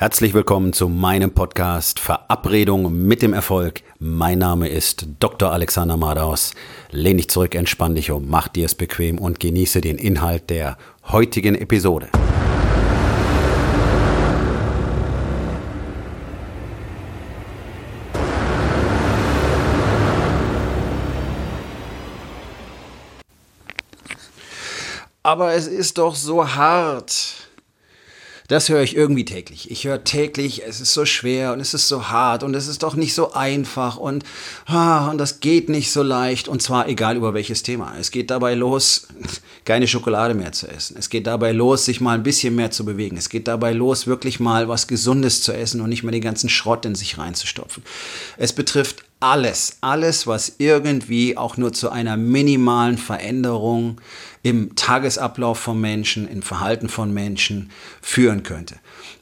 Herzlich willkommen zu meinem Podcast Verabredung mit dem Erfolg. Mein Name ist Dr. Alexander Madaus. Lehn dich zurück, entspann dich um, mach dir es bequem und genieße den Inhalt der heutigen Episode. Aber es ist doch so hart. Das höre ich irgendwie täglich. Ich höre täglich, es ist so schwer und es ist so hart und es ist doch nicht so einfach und, ah, und das geht nicht so leicht und zwar egal über welches Thema. Es geht dabei los, keine Schokolade mehr zu essen. Es geht dabei los, sich mal ein bisschen mehr zu bewegen. Es geht dabei los, wirklich mal was Gesundes zu essen und nicht mehr den ganzen Schrott in sich reinzustopfen. Es betrifft alles, alles, was irgendwie auch nur zu einer minimalen Veränderung im Tagesablauf von Menschen, im Verhalten von Menschen führen könnte.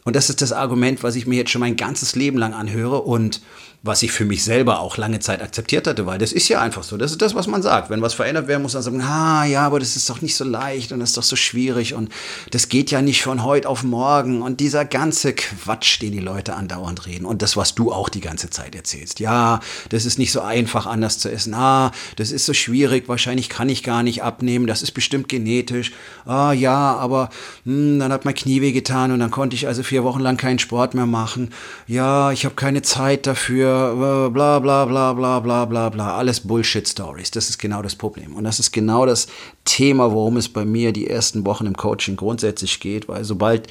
Und das ist das Argument, was ich mir jetzt schon mein ganzes Leben lang anhöre und was ich für mich selber auch lange Zeit akzeptiert hatte, weil das ist ja einfach so. Das ist das, was man sagt. Wenn was verändert werden muss, man sagen, ah ja, aber das ist doch nicht so leicht und das ist doch so schwierig und das geht ja nicht von heute auf morgen und dieser ganze Quatsch, den die Leute andauernd reden und das, was du auch die ganze Zeit erzählst. Ja, das ist nicht so einfach, anders zu essen. Ah, das ist so schwierig, wahrscheinlich kann ich gar nicht abnehmen, das ist bestimmt genetisch. Ah ja, aber hm, dann hat mein Knie weh getan und dann konnte ich also vier Wochen lang keinen Sport mehr machen. Ja, ich habe keine Zeit dafür bla bla bla bla bla bla bla, alles Bullshit-Stories. Das ist genau das Problem. Und das ist genau das Thema, worum es bei mir die ersten Wochen im Coaching grundsätzlich geht, weil sobald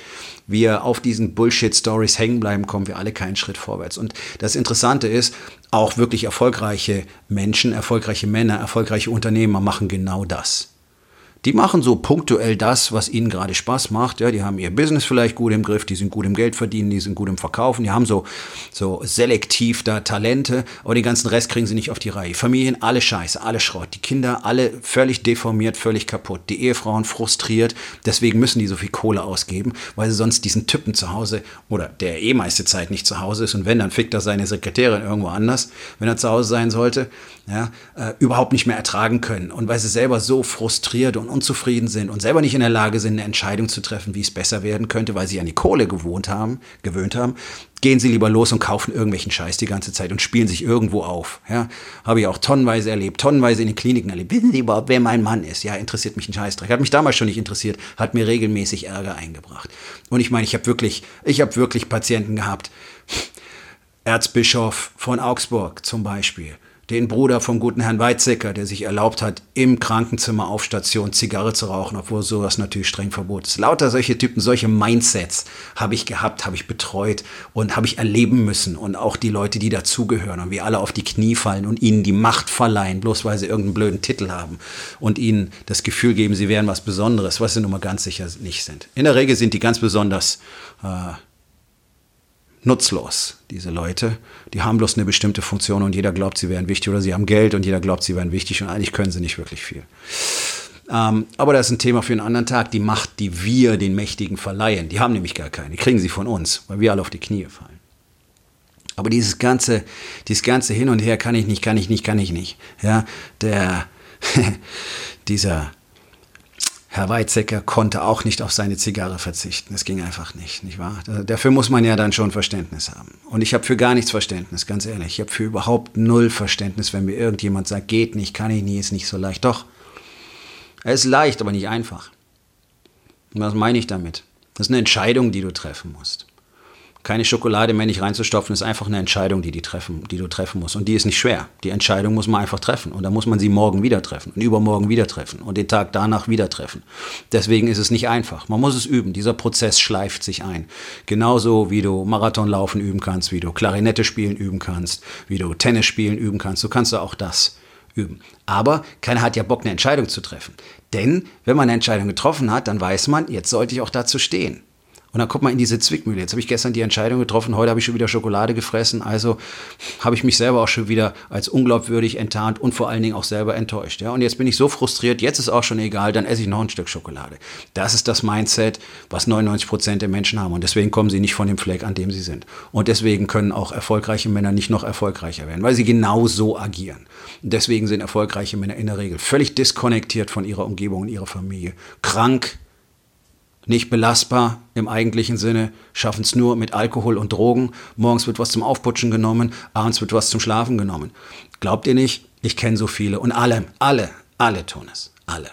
wir auf diesen Bullshit-Stories hängen bleiben, kommen wir alle keinen Schritt vorwärts. Und das Interessante ist, auch wirklich erfolgreiche Menschen, erfolgreiche Männer, erfolgreiche Unternehmer machen genau das. Die machen so punktuell das, was ihnen gerade Spaß macht. Ja, die haben ihr Business vielleicht gut im Griff, die sind gut im Geld verdienen, die sind gut im Verkaufen, die haben so, so selektiv da Talente, aber den ganzen Rest kriegen sie nicht auf die Reihe. Familien, alle scheiße, alle Schrott. Die Kinder, alle völlig deformiert, völlig kaputt. Die Ehefrauen frustriert. Deswegen müssen die so viel Kohle ausgeben, weil sie sonst diesen Typen zu Hause oder der eh meiste Zeit nicht zu Hause ist und wenn, dann fickt er seine Sekretärin irgendwo anders, wenn er zu Hause sein sollte, ja, äh, überhaupt nicht mehr ertragen können. Und weil sie selber so frustriert und unzufrieden sind und selber nicht in der Lage sind, eine Entscheidung zu treffen, wie es besser werden könnte, weil sie an die Kohle gewohnt haben, gewöhnt haben, gehen sie lieber los und kaufen irgendwelchen Scheiß die ganze Zeit und spielen sich irgendwo auf. Ja, habe ich auch tonnenweise erlebt, tonnenweise in den Kliniken erlebt. Wissen Sie überhaupt, wer mein Mann ist? Ja, interessiert mich ein Scheißdreck. Hat mich damals schon nicht interessiert, hat mir regelmäßig Ärger eingebracht. Und ich meine, ich habe wirklich, ich habe wirklich Patienten gehabt. Erzbischof von Augsburg zum Beispiel den Bruder vom guten Herrn Weizsäcker, der sich erlaubt hat, im Krankenzimmer auf Station Zigarre zu rauchen, obwohl sowas natürlich streng verboten ist. Lauter solche Typen, solche Mindsets habe ich gehabt, habe ich betreut und habe ich erleben müssen. Und auch die Leute, die dazugehören und wie alle auf die Knie fallen und ihnen die Macht verleihen, bloß weil sie irgendeinen blöden Titel haben und ihnen das Gefühl geben, sie wären was Besonderes, was sie nun mal ganz sicher nicht sind. In der Regel sind die ganz besonders äh, nutzlos, diese Leute. Die haben bloß eine bestimmte Funktion und jeder glaubt, sie wären wichtig oder sie haben Geld und jeder glaubt, sie wären wichtig und eigentlich können sie nicht wirklich viel. Ähm, aber das ist ein Thema für einen anderen Tag. Die Macht, die wir den Mächtigen verleihen, die haben nämlich gar keine. Die kriegen sie von uns, weil wir alle auf die Knie fallen. Aber dieses ganze, dieses ganze Hin und Her kann ich nicht, kann ich nicht, kann ich nicht. Ja, der, dieser, Herr Weizsäcker konnte auch nicht auf seine Zigarre verzichten. Es ging einfach nicht, nicht wahr? Dafür muss man ja dann schon Verständnis haben. Und ich habe für gar nichts Verständnis, ganz ehrlich. Ich habe für überhaupt null Verständnis, wenn mir irgendjemand sagt, geht nicht, kann ich nie, ist nicht so leicht. Doch, es ist leicht, aber nicht einfach. Und was meine ich damit? Das ist eine Entscheidung, die du treffen musst keine Schokolade mehr nicht reinzustopfen, ist einfach eine Entscheidung, die, die, treffen, die du treffen musst. Und die ist nicht schwer. Die Entscheidung muss man einfach treffen. Und dann muss man sie morgen wieder treffen und übermorgen wieder treffen und den Tag danach wieder treffen. Deswegen ist es nicht einfach. Man muss es üben. Dieser Prozess schleift sich ein. Genauso wie du Marathonlaufen üben kannst, wie du Klarinette spielen üben kannst, wie du Tennis spielen üben kannst. So kannst du auch das üben. Aber keiner hat ja Bock, eine Entscheidung zu treffen. Denn wenn man eine Entscheidung getroffen hat, dann weiß man, jetzt sollte ich auch dazu stehen. Und dann kommt man in diese Zwickmühle. Jetzt habe ich gestern die Entscheidung getroffen, heute habe ich schon wieder Schokolade gefressen, also habe ich mich selber auch schon wieder als unglaubwürdig enttarnt und vor allen Dingen auch selber enttäuscht. Ja? Und jetzt bin ich so frustriert, jetzt ist auch schon egal, dann esse ich noch ein Stück Schokolade. Das ist das Mindset, was 99 Prozent der Menschen haben. Und deswegen kommen sie nicht von dem Fleck, an dem sie sind. Und deswegen können auch erfolgreiche Männer nicht noch erfolgreicher werden, weil sie genau so agieren. Und deswegen sind erfolgreiche Männer in der Regel völlig diskonnektiert von ihrer Umgebung und ihrer Familie, krank, nicht belastbar im eigentlichen Sinne, schaffen es nur mit Alkohol und Drogen. Morgens wird was zum Aufputschen genommen, abends wird was zum Schlafen genommen. Glaubt ihr nicht? Ich kenne so viele und alle, alle, alle tun es. Alle.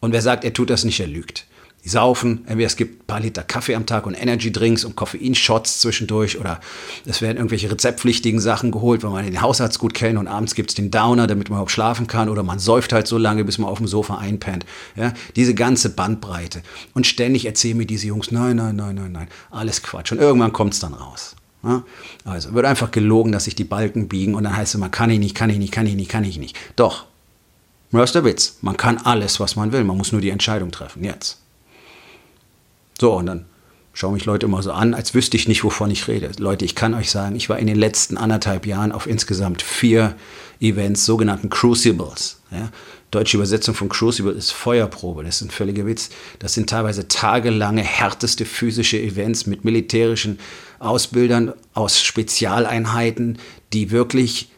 Und wer sagt, er tut das nicht, er lügt. Die saufen, entweder es gibt ein paar Liter Kaffee am Tag und Energy-Drinks und Koffeinshots zwischendurch oder es werden irgendwelche rezeptpflichtigen Sachen geholt, weil man den Hausarzt gut kennt und abends gibt es den Downer, damit man überhaupt schlafen kann oder man säuft halt so lange, bis man auf dem Sofa einpennt. Ja, diese ganze Bandbreite. Und ständig erzählen mir diese Jungs, nein, nein, nein, nein, nein, alles Quatsch. Und irgendwann kommt es dann raus. Also wird einfach gelogen, dass sich die Balken biegen und dann heißt es immer, kann ich nicht, kann ich nicht, kann ich nicht, kann ich nicht. Doch, ist der Witz. Man kann alles, was man will. Man muss nur die Entscheidung treffen. Jetzt. So, und dann schauen mich Leute immer so an, als wüsste ich nicht, wovon ich rede. Leute, ich kann euch sagen, ich war in den letzten anderthalb Jahren auf insgesamt vier Events, sogenannten Crucibles. Ja? Deutsche Übersetzung von Crucible ist Feuerprobe. Das ist ein völliger Witz. Das sind teilweise tagelange, härteste physische Events mit militärischen Ausbildern aus Spezialeinheiten, die wirklich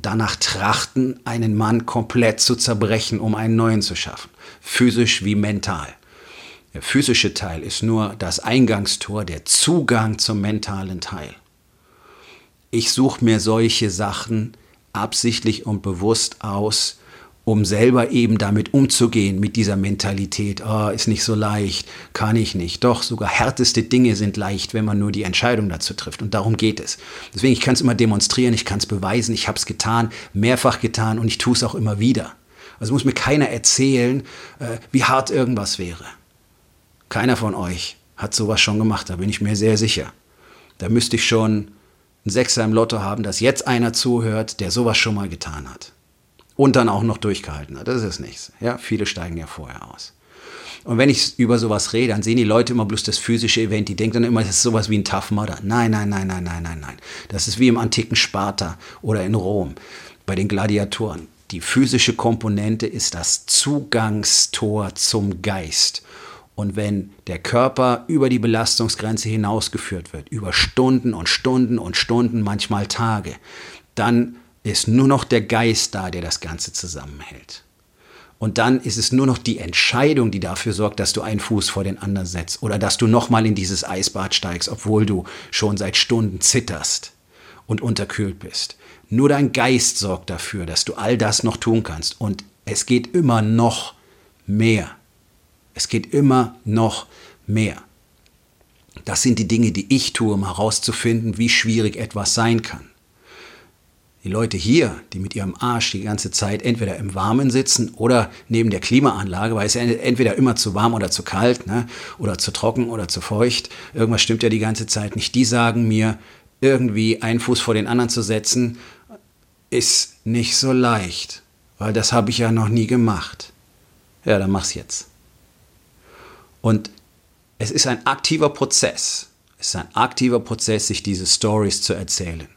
danach trachten, einen Mann komplett zu zerbrechen, um einen neuen zu schaffen. Physisch wie mental. Der physische Teil ist nur das Eingangstor, der Zugang zum mentalen Teil. Ich suche mir solche Sachen absichtlich und bewusst aus, um selber eben damit umzugehen, mit dieser Mentalität, oh, ist nicht so leicht, kann ich nicht. Doch, sogar härteste Dinge sind leicht, wenn man nur die Entscheidung dazu trifft. Und darum geht es. Deswegen, ich kann es immer demonstrieren, ich kann es beweisen, ich habe es getan, mehrfach getan und ich tue es auch immer wieder. Also muss mir keiner erzählen, äh, wie hart irgendwas wäre. Keiner von euch hat sowas schon gemacht, da bin ich mir sehr sicher. Da müsste ich schon einen Sechser im Lotto haben, dass jetzt einer zuhört, der sowas schon mal getan hat. Und dann auch noch durchgehalten hat. Das ist nichts. Ja, viele steigen ja vorher aus. Und wenn ich über sowas rede, dann sehen die Leute immer bloß das physische Event. Die denken dann immer, das ist sowas wie ein Tough Mudder. Nein, nein, nein, nein, nein, nein, nein. Das ist wie im antiken Sparta oder in Rom bei den Gladiatoren. Die physische Komponente ist das Zugangstor zum Geist. Und wenn der Körper über die Belastungsgrenze hinausgeführt wird, über Stunden und Stunden und Stunden, manchmal Tage, dann ist nur noch der Geist da, der das Ganze zusammenhält. Und dann ist es nur noch die Entscheidung, die dafür sorgt, dass du einen Fuß vor den anderen setzt oder dass du nochmal in dieses Eisbad steigst, obwohl du schon seit Stunden zitterst und unterkühlt bist. Nur dein Geist sorgt dafür, dass du all das noch tun kannst. Und es geht immer noch mehr. Es geht immer noch mehr. Das sind die Dinge, die ich tue, um herauszufinden, wie schwierig etwas sein kann. Die Leute hier, die mit ihrem Arsch die ganze Zeit entweder im Warmen sitzen oder neben der Klimaanlage, weil es entweder immer zu warm oder zu kalt ne? oder zu trocken oder zu feucht, irgendwas stimmt ja die ganze Zeit nicht, die sagen mir, irgendwie einen Fuß vor den anderen zu setzen, ist nicht so leicht, weil das habe ich ja noch nie gemacht. Ja, dann mach's jetzt. Und es ist ein aktiver Prozess. Es ist ein aktiver Prozess, sich diese Stories zu erzählen.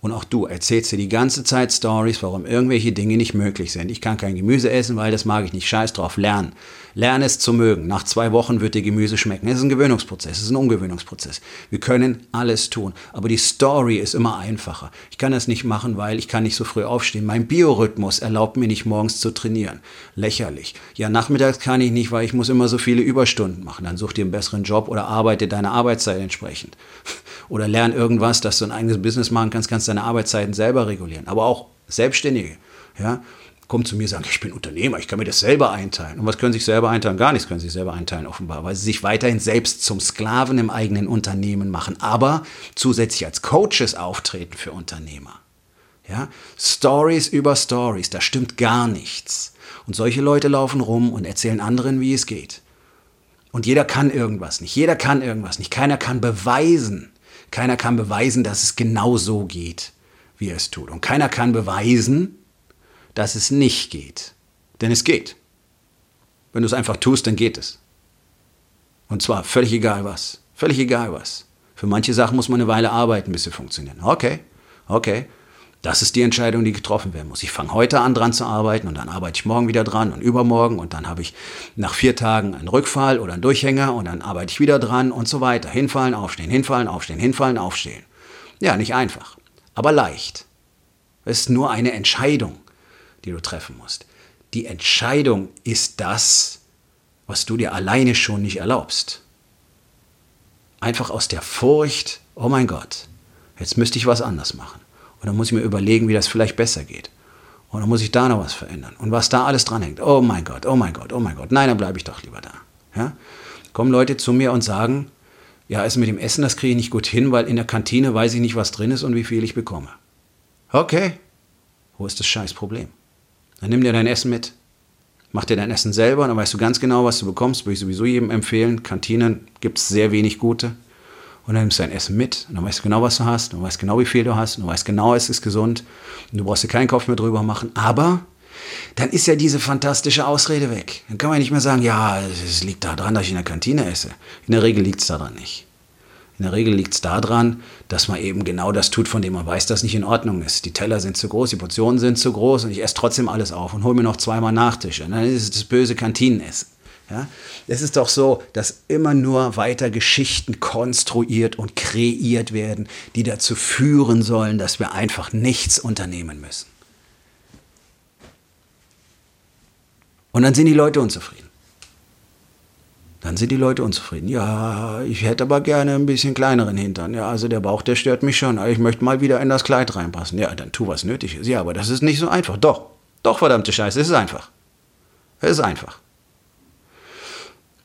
Und auch du erzählst dir die ganze Zeit Stories, warum irgendwelche Dinge nicht möglich sind. Ich kann kein Gemüse essen, weil das mag ich nicht. Scheiß drauf, lernen. Lerne es zu mögen. Nach zwei Wochen wird dir Gemüse schmecken. Es ist ein Gewöhnungsprozess, es ist ein Umgewöhnungsprozess. Wir können alles tun, aber die Story ist immer einfacher. Ich kann das nicht machen, weil ich kann nicht so früh aufstehen. Mein Biorhythmus erlaubt mir nicht morgens zu trainieren. Lächerlich. Ja, nachmittags kann ich nicht, weil ich muss immer so viele Überstunden machen. Dann such dir einen besseren Job oder arbeite deine Arbeitszeit entsprechend. Oder lern irgendwas, dass du ein eigenes Business machen kannst, kannst deine Arbeitszeiten selber regulieren. Aber auch Selbstständige. Ja, kommen zu mir und sagen, ich bin Unternehmer, ich kann mir das selber einteilen. Und was können sie sich selber einteilen? Gar nichts können sie sich selber einteilen, offenbar, weil sie sich weiterhin selbst zum Sklaven im eigenen Unternehmen machen, aber zusätzlich als Coaches auftreten für Unternehmer. Ja? Stories über Stories, da stimmt gar nichts. Und solche Leute laufen rum und erzählen anderen, wie es geht. Und jeder kann irgendwas nicht. Jeder kann irgendwas nicht. Keiner kann beweisen. Keiner kann beweisen, dass es genau so geht, wie er es tut. Und keiner kann beweisen, dass es nicht geht. Denn es geht. Wenn du es einfach tust, dann geht es. Und zwar völlig egal was. Völlig egal was. Für manche Sachen muss man eine Weile arbeiten, bis sie funktionieren. Okay, okay. Das ist die Entscheidung, die getroffen werden muss. Ich fange heute an, dran zu arbeiten und dann arbeite ich morgen wieder dran und übermorgen und dann habe ich nach vier Tagen einen Rückfall oder einen Durchhänger und dann arbeite ich wieder dran und so weiter. Hinfallen, aufstehen, hinfallen, aufstehen, hinfallen, aufstehen. Ja, nicht einfach, aber leicht. Es ist nur eine Entscheidung die du treffen musst. Die Entscheidung ist das, was du dir alleine schon nicht erlaubst. Einfach aus der Furcht, oh mein Gott, jetzt müsste ich was anders machen. Und dann muss ich mir überlegen, wie das vielleicht besser geht. Und dann muss ich da noch was verändern. Und was da alles dranhängt. Oh mein Gott, oh mein Gott, oh mein Gott. Nein, dann bleibe ich doch lieber da. Ja? Kommen Leute zu mir und sagen, ja, ist mit dem Essen, das kriege ich nicht gut hin, weil in der Kantine weiß ich nicht, was drin ist und wie viel ich bekomme. Okay, wo ist das Scheißproblem? Dann nimm dir dein Essen mit. Mach dir dein Essen selber, dann weißt du ganz genau, was du bekommst. Würde ich sowieso jedem empfehlen. Kantinen gibt es sehr wenig gute. Und dann nimmst du dein Essen mit. Und dann weißt du genau, was du hast. Und du weißt genau, wie viel du hast. Und du weißt genau, es ist gesund. Und du brauchst dir keinen Kopf mehr drüber machen. Aber dann ist ja diese fantastische Ausrede weg. Dann kann man nicht mehr sagen, ja, es liegt daran, dass ich in der Kantine esse. In der Regel liegt es daran nicht. In der Regel liegt es daran, dass man eben genau das tut, von dem man weiß, dass nicht in Ordnung ist. Die Teller sind zu groß, die Portionen sind zu groß und ich esse trotzdem alles auf und hole mir noch zweimal Nachtische. Und dann ist es das böse Kantinenessen. Ja? Es ist doch so, dass immer nur weiter Geschichten konstruiert und kreiert werden, die dazu führen sollen, dass wir einfach nichts unternehmen müssen. Und dann sind die Leute unzufrieden. Dann sind die Leute unzufrieden. Ja, ich hätte aber gerne ein bisschen kleineren Hintern. Ja, also der Bauch, der stört mich schon. Ich möchte mal wieder in das Kleid reinpassen. Ja, dann tu, was nötig ist. Ja, aber das ist nicht so einfach. Doch, doch, verdammte Scheiße, es ist einfach. Es ist einfach.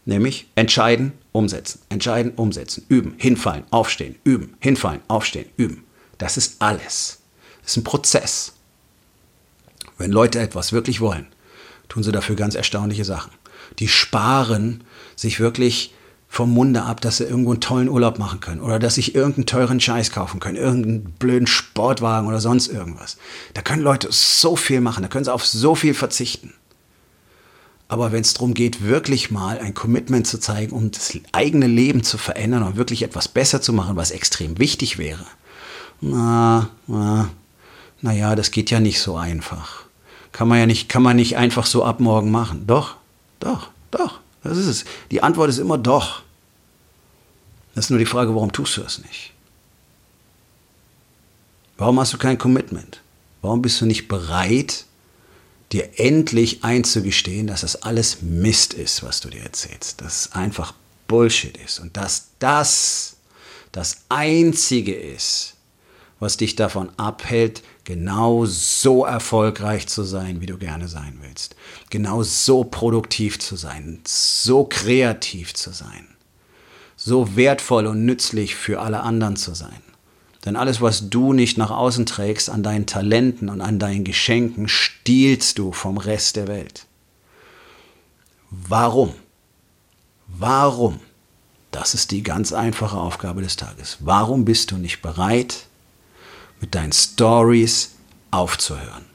Nämlich entscheiden, umsetzen. Entscheiden, umsetzen. Üben, hinfallen, aufstehen, üben, hinfallen, aufstehen, üben. Das ist alles. Das ist ein Prozess. Wenn Leute etwas wirklich wollen, tun sie dafür ganz erstaunliche Sachen. Die sparen sich wirklich vom Munde ab, dass sie irgendwo einen tollen Urlaub machen können oder dass sich irgendeinen teuren Scheiß kaufen können, irgendeinen blöden Sportwagen oder sonst irgendwas. Da können Leute so viel machen, da können sie auf so viel verzichten. Aber wenn es darum geht, wirklich mal ein Commitment zu zeigen, um das eigene Leben zu verändern und wirklich etwas besser zu machen, was extrem wichtig wäre, na, na, naja, das geht ja nicht so einfach. Kann man ja nicht, kann man nicht einfach so ab morgen machen. Doch, doch, doch. Das ist es. Die Antwort ist immer doch. Das ist nur die Frage, warum tust du das nicht? Warum hast du kein Commitment? Warum bist du nicht bereit, dir endlich einzugestehen, dass das alles Mist ist, was du dir erzählst, dass es einfach Bullshit ist und dass das das Einzige ist, was dich davon abhält, genau so erfolgreich zu sein, wie du gerne sein willst, genau so produktiv zu sein, so kreativ zu sein, so wertvoll und nützlich für alle anderen zu sein. Denn alles, was du nicht nach außen trägst an deinen Talenten und an deinen Geschenken, stiehlst du vom Rest der Welt. Warum? Warum? Das ist die ganz einfache Aufgabe des Tages. Warum bist du nicht bereit, mit deinen Stories aufzuhören?